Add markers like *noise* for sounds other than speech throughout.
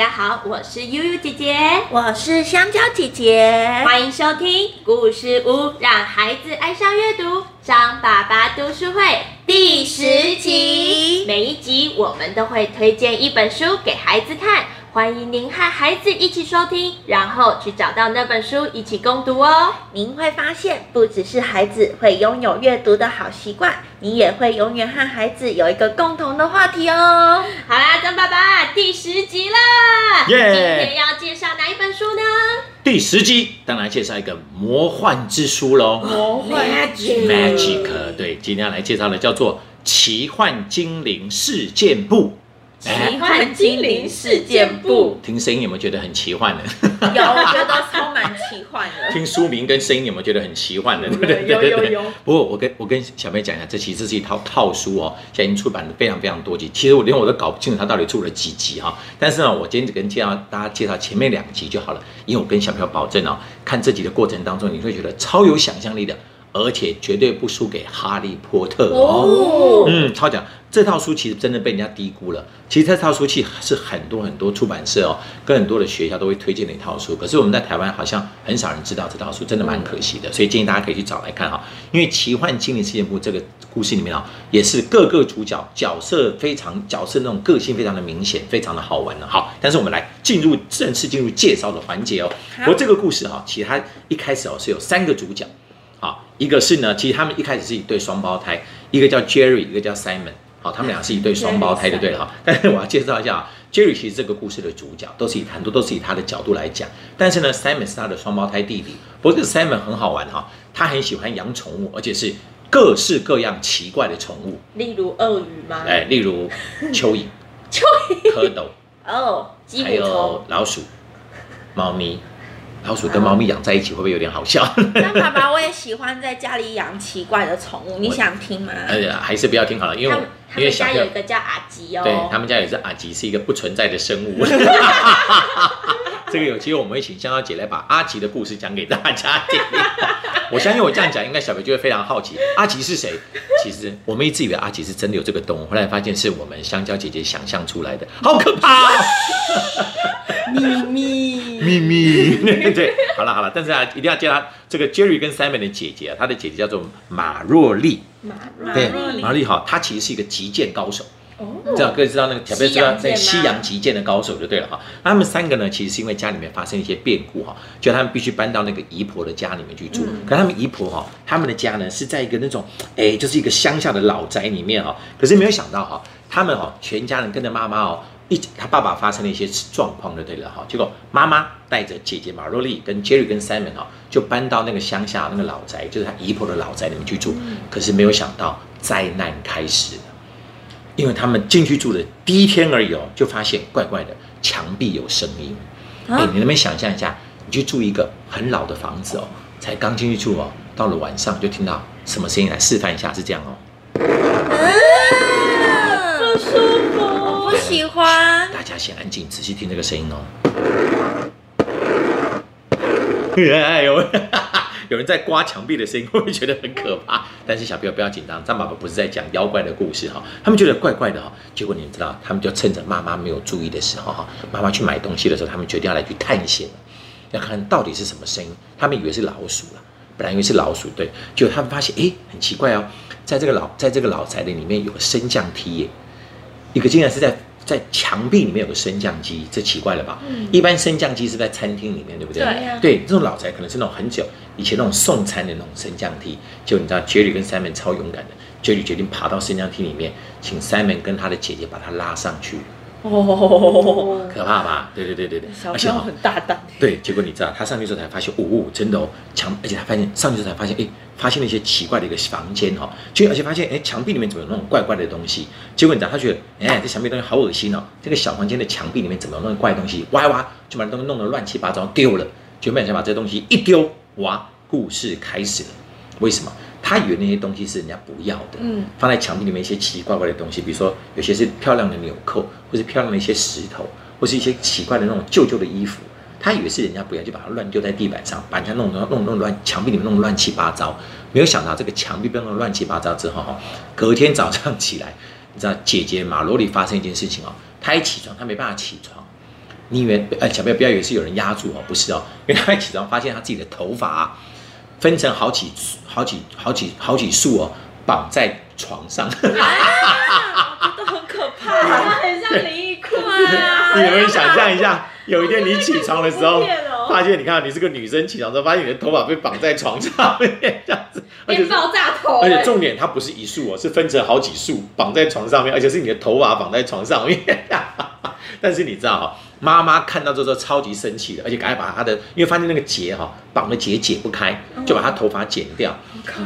家好，我是悠悠姐姐，我是香蕉姐姐，欢迎收听故事屋，让孩子爱上阅读。张爸爸读书会第十集，每一集我们都会推荐一本书给孩子看。欢迎您和孩子一起收听，然后去找到那本书一起共读哦。您会发现，不只是孩子会拥有阅读的好习惯，你也会永远和孩子有一个共同的话题哦。好啦，张爸爸第十集了，今天要介绍哪一本书呢？第十集当然介绍一个魔幻之书喽，魔幻 Magic，对，今天要来介绍的叫做《奇幻精灵事件簿》。奇幻精灵事件簿，听声音有没有觉得很奇幻呢？有，*laughs* 我觉得超蛮奇幻的。听书名跟声音有没有觉得很奇幻的？对不对？有有有。不过我跟我跟小妹讲一下，这其实是一套套书哦，现在已经出版了非常非常多集。其实我连我都搞不清楚它到底出了几集哈。但是呢，我今天只跟介绍大家介绍前面两集就好了，因为我跟小朋友保证哦，看这集的过程当中，你会觉得超有想象力的。而且绝对不输给《哈利波特》哦，嗯，超讲这套书其实真的被人家低估了。其实这套书其实是很多很多出版社哦，跟很多的学校都会推荐的一套书。可是我们在台湾好像很少人知道这套书，真的蛮可惜的。所以建议大家可以去找来看哈。因为《奇幻精灵事件簿》这个故事里面啊，也是各个主角角色非常角色那种个性非常的明显，非常的好玩的。好，但是我们来进入正式进入介绍的环节哦。我这个故事哈，其实它一开始哦是有三个主角。好，一个是呢，其实他们一开始是一对双胞胎，一个叫 Jerry，一个叫 Simon。好，他们俩是一对双胞胎，就对了哈。但是我要介绍一下啊，Jerry 其实这个故事的主角，都是以很多都是以他的角度来讲。但是呢，Simon 是他的双胞胎弟弟。不过这个 Simon 很好玩哈，他很喜欢养宠物，而且是各式各样奇怪的宠物。例如鳄鱼吗？哎，例如蚯蚓、*laughs* 蚯蚓、蝌蚪哦，还有老鼠、猫咪。老鼠跟猫咪养在一起会不会有点好笑？*laughs* 那爸爸，我也喜欢在家里养奇怪的宠物，你想听吗？哎呀，还是不要听好了，因为因为家有一个叫阿吉哦，对他们家也是阿吉，是一个不存在的生物。*laughs* 这个有机会我们会请香蕉姐来把阿吉的故事讲给大家听。*laughs* 我相信我这样讲，应该小朋友就会非常好奇，阿吉是谁？其实我们一直以为阿吉是真的有这个动物，后来发现是我们香蕉姐姐想象出来的，好可怕！秘密秘密，*laughs* 对，好了好了，但是啊，一定要叫他这个 Jerry 跟 Simon 的姐姐啊，他的姐姐叫做马若丽，马对马若丽哈，她其实是一个击剑高手。哦这样各位知道那个小贝知道在西洋击剑的高手就对了哈。他们三个呢，其实是因为家里面发生一些变故哈，就他们必须搬到那个姨婆的家里面去住。可他们姨婆哈，他们的家呢是在一个那种哎，就是一个乡下的老宅里面哈。可是没有想到哈，他们哈全家人跟着妈妈哦，一他爸爸发生了一些状况就对了哈。结果妈妈带着姐姐马若丽跟 Jerry 跟 Simon 哈，就搬到那个乡下那个老宅，就是他姨婆的老宅里面去住。可是没有想到灾难开始了。因为他们进去住的第一天而已哦，就发现怪怪的，墙壁有声音。哎，你能不能想象一下，你去住一个很老的房子哦，才刚进去住哦，到了晚上就听到什么声音？来示范一下，是这样哦。喜欢。大家先安静，仔细听这个声音哦。哎呦！*laughs* 有人在刮墙壁的声音，会不会觉得很可怕？但是小朋友不要紧张，张爸爸不是在讲妖怪的故事哈。他们觉得怪怪的哈，结果你们知道，他们就趁着妈妈没有注意的时候哈，妈妈去买东西的时候，他们决定要来去探险要看到底是什么声音。他们以为是老鼠了，本来以为是老鼠，对，结果他们发现，哎，很奇怪哦，在这个老在这个老宅的里面有个升降梯耶，一个竟然是在。在墙壁里面有个升降机，这奇怪了吧？嗯，一般升降机是在餐厅里面，对不对？对呀。对，这种老宅可能是那种很久以前那种送餐的那种升降梯。就你知道，Jerry 跟 Simon 超勇敢的，Jerry 决定爬到升降梯里面，请 Simon 跟他的姐姐把他拉上去。哦，可怕吧？对对对对对，而且很大胆。对，结果你知道，他上去之后才发现，哦，真的哦，墙，而且他发现上去之后才发现，哎，发现了一些奇怪的一个房间哈，就而且发现，哎，墙壁里面怎么有那种怪怪的东西？结果你知道，他觉得，哎，这墙壁东西好恶心哦，这个小房间的墙壁里面怎么有那种怪东西？哇哇，就把东西弄得乱七八糟，丢了。就没想把这东西一丢，哇，故事开始了。为什么？他以为那些东西是人家不要的，嗯，放在墙壁里面一些奇奇怪怪的东西，比如说有些是漂亮的纽扣，或是漂亮的一些石头，或是一些奇怪的那种旧旧的衣服，他以为是人家不要，就把它乱丢在地板上，把人家弄弄弄弄乱，墙壁里面弄乱七八糟。没有想到这个墙壁被弄乱七八糟之后，哈，隔天早上起来，你知道姐姐马罗里发生一件事情哦，她一起床，她没办法起床，你以为呃小朋友不要以为是有人压住哦，不是哦，因为她一起床发现她自己的头发、啊、分成好几好几好几好几束哦，绑在床上。啊，*laughs* *laughs* 都很可怕。*laughs* 很像灵异裤啊你有没有想象一下，有一天你起床的时候发现你看你是个女生起床之后，发现你的头发被绑在床上面这样子，*laughs* 而且是变爆炸头哎，而且重点它不是一束哦，是分成好几束绑在床上面，*laughs* 而且是你的头发绑在床上面。*laughs* 但是你知道哈、妈妈看到之后超级生气的，而且赶快把她的，因为发现那个结哈、绑的结解不开，就把她头发剪掉。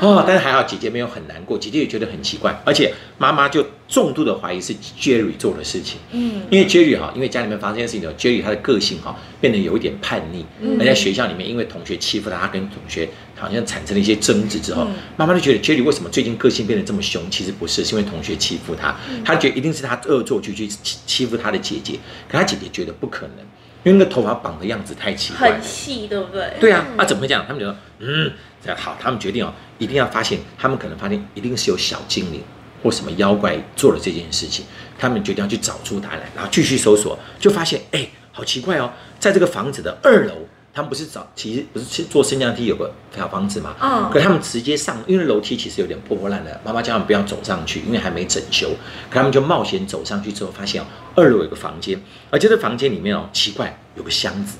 哦，但是还好姐姐没有很难过，姐姐也觉得很奇怪，而且妈妈就重度的怀疑是 Jerry 做的事情。嗯，因为 Jerry 哈，因为家里面发生的事情呢，Jerry 他的个性哈变得有一点叛逆，而在学校里面因为同学欺负他，他跟同学好像产生了一些争执之后，妈妈就觉得 Jerry 为什么最近个性变得这么凶？其实不是，是因为同学欺负他，他觉得一定是他恶作剧去欺欺负他的姐姐，可他姐姐觉得不可能，因为那个头发绑的样子太奇怪了很。细，对不对？对啊，那、怎么会这样？他们就说，嗯，好，他们决定哦，一定要发现，他们可能发现一定是有小精灵或什么妖怪做了这件事情，他们决定要去找出答案来，然后继续搜索，就发现，哎，好奇怪哦，在这个房子的二楼，他们不是找，其实不是去坐升降梯有个小房子嘛，嗯可他们直接上，因为楼梯其实有点破破烂烂，妈妈叫他们不要走上去，因为还没整修，可他们就冒险走上去之后，发现哦，二楼有个房间，而且这房间里面哦，奇怪，有个箱子，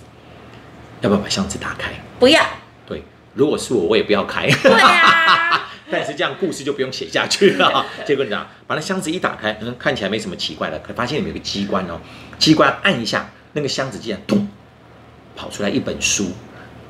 要不要把箱子打开？不要。对，如果是我，我也不要开。对啊，但是这样故事就不用写下去了。*laughs* 结果你讲，把那箱子一打开，嗯，看起来没什么奇怪的，可发现里面有个机关哦，机关按一下，那个箱子竟然咚跑出来一本书。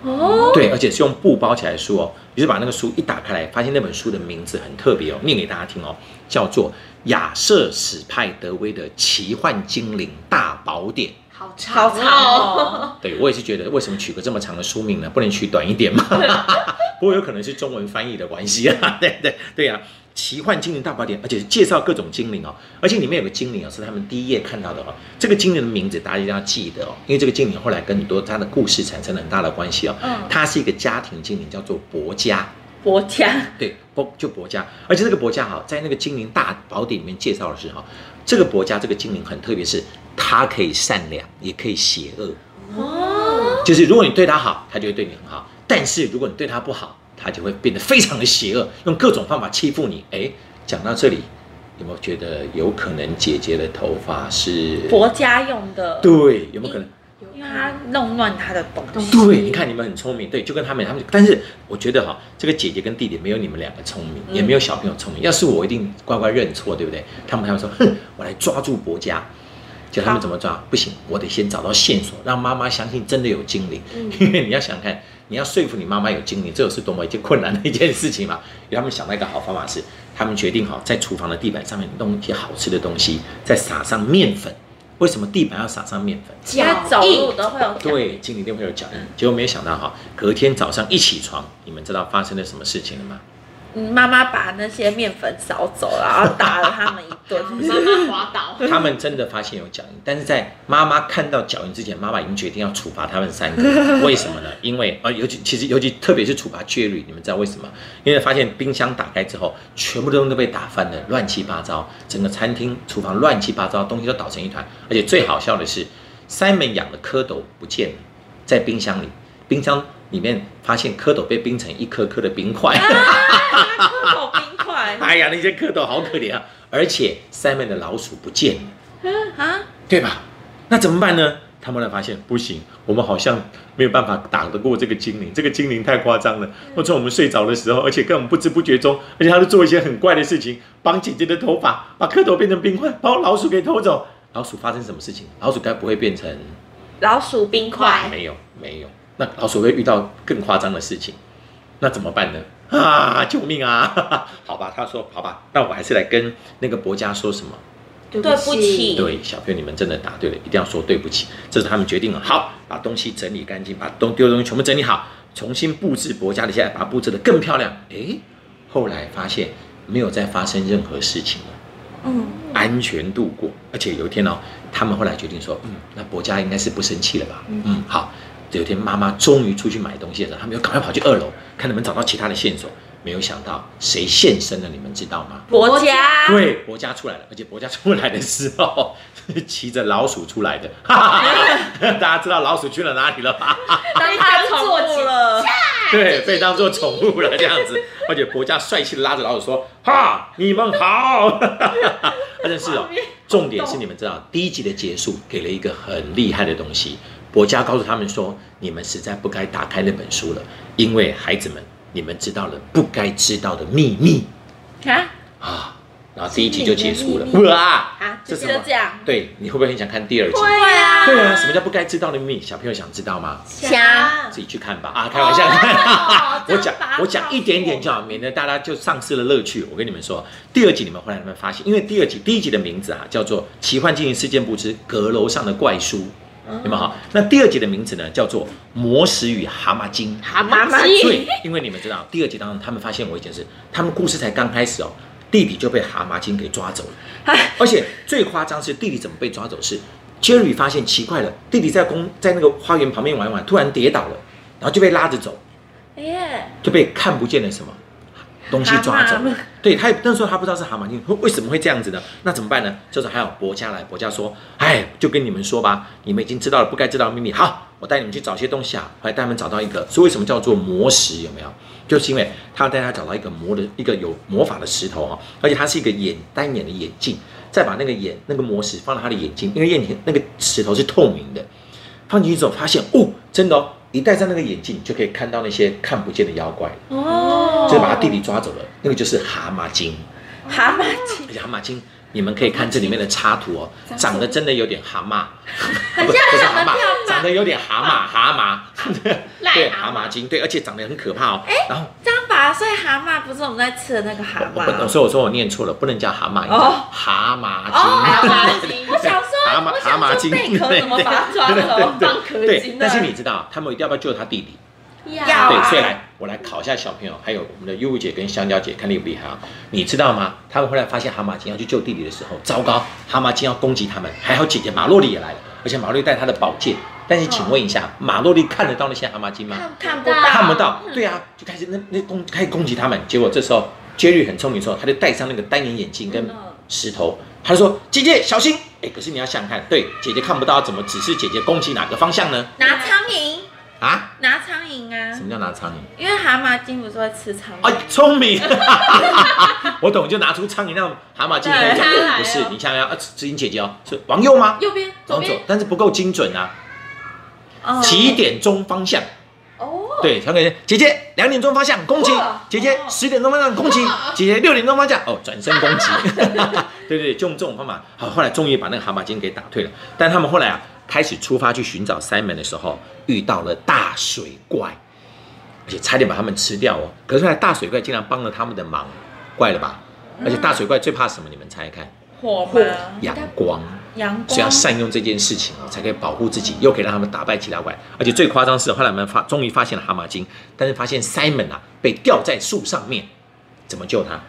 哦，对，而且是用布包起来的书哦。于是把那个书一打开来，发现那本书的名字很特别哦，念给大家听哦，叫做《亚瑟·史派德威的奇幻精灵大宝典》。好好长哦。对我也是觉得，为什么取个这么长的书名呢？不能取短一点吗？*laughs* 不过有可能是中文翻译的关系啊。*laughs* 对对对啊，奇幻精灵大宝典，而且是介绍各种精灵哦，而且里面有个精灵哦，是他们第一页看到的哦。这个精灵的名字大家一定要记得哦，因为这个精灵后来跟很多他的故事产生了很大的关系哦。嗯他是一个家庭精灵，叫做伯家。伯家对，伯就伯家，而且这个伯家哈，在那个精灵大宝典里面介绍的是哈，这个伯家这个精灵很特别，是它可以善良，也可以邪恶。哦，就是如果你对他好，他就会对你很好；但是如果你对他不好，他就会变得非常的邪恶，用各种方法欺负你。哎，讲到这里，有没有觉得有可能姐姐的头发是？伯家用的，对，有没有可能？因为他弄乱他的东西。对，你看你们很聪明，对，就跟他们他们，但是我觉得哈，这个姐姐跟弟弟没有你们两个聪明，也没有小朋友聪明。要是我一定乖乖认错，对不对？他们还会说，哼，我来抓住伯家。就他们怎么抓？不行，我得先找到线索，让妈妈相信真的有精灵。*laughs* 因为你要想想看，你要说服你妈妈有精灵，这是多么一件困难的一件事情嘛。他们想到一个好方法是，他们决定好在厨房的地板上面弄一些好吃的东西，再撒上面粉。为什么地板要撒上面粉？因为走路都会有脚对，精灵一定会有脚印。结果没有想到哈，隔天早上一起床，你们知道发生了什么事情了吗？嗯妈妈把那些面粉扫走了，然后打了他们一顿。*laughs* 妈妈滑倒，他们真的发现有脚印，但是在妈妈看到脚印之前，妈妈已经决定要处罚他们三个。为什么呢？因为呃，尤其其实尤其特别是处罚 Jerry，你们知道为什么？因为发现冰箱打开之后，全部东西都被打翻了，乱七八糟，整个餐厅厨房乱七八糟，东西都倒成一团。而且最好笑的是，Simon 养的蝌蚪不见了，在冰箱里，冰箱里面发现蝌蚪被冰成一颗颗的冰块。蝌蚪冰块哎呀，那些蝌蚪好可怜啊！而且 Simon 的老鼠不见了。啊！对吧？那怎么办呢？他们来发现不行，我们好像没有办法打得过这个精灵，这个精灵太夸张了。或者我们睡着的时候，而且跟我们不知不觉中，而且他都做一些很怪的事情，绑姐姐的头发，把蝌蚪变成冰块，把我老鼠给偷走。老鼠发生什么事情？老鼠该不会变成？老鼠冰块，没有，没有。那老鼠会遇到更夸张的事情，那怎么办呢？啊！救命啊！*laughs* 好吧，他说好吧，那我还是来跟那个伯家说什么。对对不起对，小朋友，你们真的答对了，一定要说对不起。这是他们决定了，好，把东西整理干净，把东丢的东西全部整理好，重新布置伯家的，现在把它布置的更漂亮。诶，后来发现没有再发生任何事情了，嗯，安全度过。而且有一天哦，他们后来决定说，嗯，那伯家应该是不生气了吧？嗯，好。有一天妈妈终于出去买东西的时候，他们又赶快跑去二楼，看能不能找到其他的线索。没没有想到谁现身了，你们知道吗？伯家，对，伯家出来了，而且伯家出来的时候是骑着老鼠出来的，哈哈哈大家知道老鼠去了哪里了吧？*laughs* 当他宠物了，对，被当做宠物了这样子，而且伯家帅气的拉着老鼠说：“哈，你们好。*laughs* ”但是哦，重点是你们知道，第一集的结束给了一个很厉害的东西。伯家告诉他们说：“你们实在不该打开那本书了，因为孩子们，你们知道了不该知道的秘密啊，啊。”然后第一集就结束了。哇，啊，这就这样，对，你会不会很想看第二集？会啊，对啊，什么叫不该知道的秘密？小朋友想知道吗？想自己去看吧。啊，开玩笑，哦 *laughs* 我讲我讲一点点就好，免得大家就丧失了乐趣。我跟你们说，第二集你们后来你们发现，因为第二集第一集的名字啊叫做《奇幻精灵事件簿之阁楼上的怪书》，有没有好？那第二集的名字呢叫做《魔石与蛤蟆精》。蛤蛤蟆精对，因为你们知道，第二集当中他们发现我一件事，他们故事才刚开始哦，弟弟就被蛤蟆精给抓走了，而且最夸张是弟弟怎么被抓走是，Jerry 发现奇怪了，弟弟在公在那个花园旁边玩一玩，突然跌倒了，然后就被拉着走，哎耶，就被看不见了什么东西抓走。对他也那时候他不知道是蛤蟆精，为什么会这样子呢？那怎么办呢？就是还有伯家来，伯家说，哎，就跟你们说吧，你们已经知道了不该知道的秘密。好，我带你们去找些东西啊，后来带他们找到一个，所以为什么叫做魔石？有没有？就是因为他要带他找到一个魔的一个有魔法的石头哦，而且它是一个眼单眼的眼镜，再把那个眼那个魔石放到他的眼睛，因为眼睛那个石头是透明的，放进去之后发现哦，真的哦，一戴上那个眼镜就可以看到那些看不见的妖怪，哦，就是把他弟弟抓走了，那个就是蛤蟆精。蛤蟆精，而且蛤蟆精，你们可以看这里面的插图哦，长得真的有点蛤蟆，*laughs* 很不像蛤蟆，长得有点蛤蟆蛤蟆，*laughs* 对蛤蟆。精，对，而且长得很可怕哦。然后张拔，所以蛤蟆不是我们在吃的那个蛤，蟆，所以我说我念错了，不能叫蛤蟆，应该叫哦蛤蟆精。*laughs* 蟆精，我想说，蛤蟆蛤蟆精贝壳 *laughs* 怎么把它抓对对走？对放壳对，但是你知道，他们一定要不要救他弟弟？要对，啊所以来我来考一下小朋友，还有我们的优舞姐跟香蕉姐，看厉不厉害啊？你知道吗？他们后来发现蛤蟆精要去救弟弟的时候，糟糕，蛤蟆精要攻击他们，还好姐姐马洛丽也来了，而且马洛丽带她的宝剑。但是请问一下，马洛丽看得到那些蛤蟆精吗？看看不到，看不到。对啊，就开始那那攻开始攻击他们。结果这时候 Jerry 很聪明，说他就戴上那个单眼眼镜跟石头，他就说：“姐姐小心！”哎，可是你要想想看，对，姐姐看不到，怎么指示姐姐攻击哪个方向呢？拿苍蝇，啊？拿苍蝇啊什，么叫拿苍蝇？因为蛤蟆精不是会吃苍啊蝇？，聪明，*laughs* 我懂，就拿出苍蝇让蛤蟆精来讲不是你想想要啊，指引姐姐哦，是往右吗？右边、往左，，但是不够精准啊，哦几点钟方向？哦，对，传给姐姐两点钟方向攻击，姐姐十点钟方向攻击，*laughs* 姐姐六点钟方向哦转身攻击，*laughs* 对对，就用这种方法。好，后来终于把那个蛤蟆精给打退了。但他们后来啊，开始出发去寻找 Simon 的时候，遇到了大水怪，而且差点把他们吃掉哦。可是后来大水怪竟然帮了他们的忙，怪了吧？而且大水怪最怕什么？你们猜看？火火？阳光。阳光所以要，善用这件事情哦，才可以保护自己，又可以让他们打败其他怪。而且最夸张是，后来我们发终于发现了蛤蟆精，但是发现 Simon 啊被吊在树上面，怎么救他？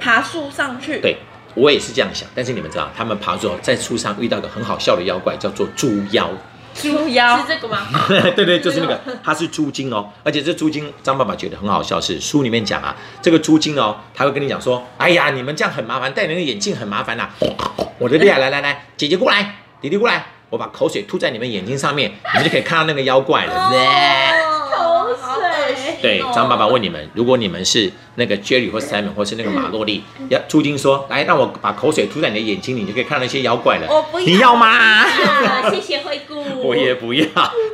爬树上去，对我也是这样想，但是你们知道，他们爬树后在树上遇到一个很好笑的妖怪，叫做猪妖。猪腰是，这个吗？*laughs* 对对，就是那个，它是猪精哦，而且这猪精，张爸爸觉得很好笑，是书里面讲啊，这个猪精哦，他会跟你讲说，哎呀，你们这样很麻烦，戴那个眼镜很麻烦啦、我的厉害，来来来，姐姐过来，弟弟过来，我把口水吐在你们眼睛上面，你们就可以看到那个妖怪了。对，张爸爸问你们，如果你们是那个 Jerry 或 Simon 或是那个马洛丽，要朱晶说，来让我把口水吐在你的眼睛里，你就可以看到那些妖怪了。我不要你要吗？啊谢谢惠顾。*laughs* 我也不要。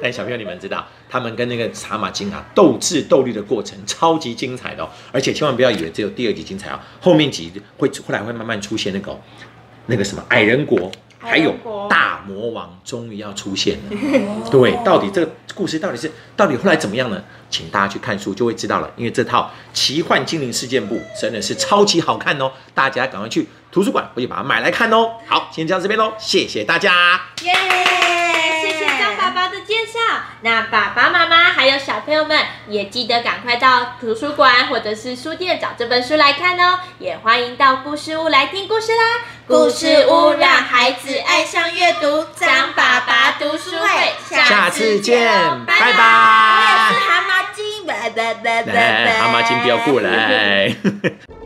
但小朋友，你们知道，他们跟那个茶马金啊斗智斗力的过程超级精彩的哦，而且千万不要以为只有第二集精彩哦，后面集会后来会慢慢出现那个哦那个什么矮人国。还有大魔王终于要出现了，*laughs* 对，到底这个故事到底是到底后来怎么样呢？请大家去看书就会知道了，因为这套《奇幻精灵事件簿》真的是超级好看哦，大家赶快去图书馆回去把它买来看哦。好，先讲到这边喽，谢谢大家。耶！爸爸的介绍。那爸爸妈妈还有小朋友们也记得赶快到图书馆或者是书店找这本书来看哦。也欢迎到故事屋来听故事啦。故事屋让孩子爱上阅读，张爸爸读书会，下次见，拜拜我是。蛤蟆精，*laughs* 拜拜拜拜来，拜。*laughs* 蛤蟆精不要过来。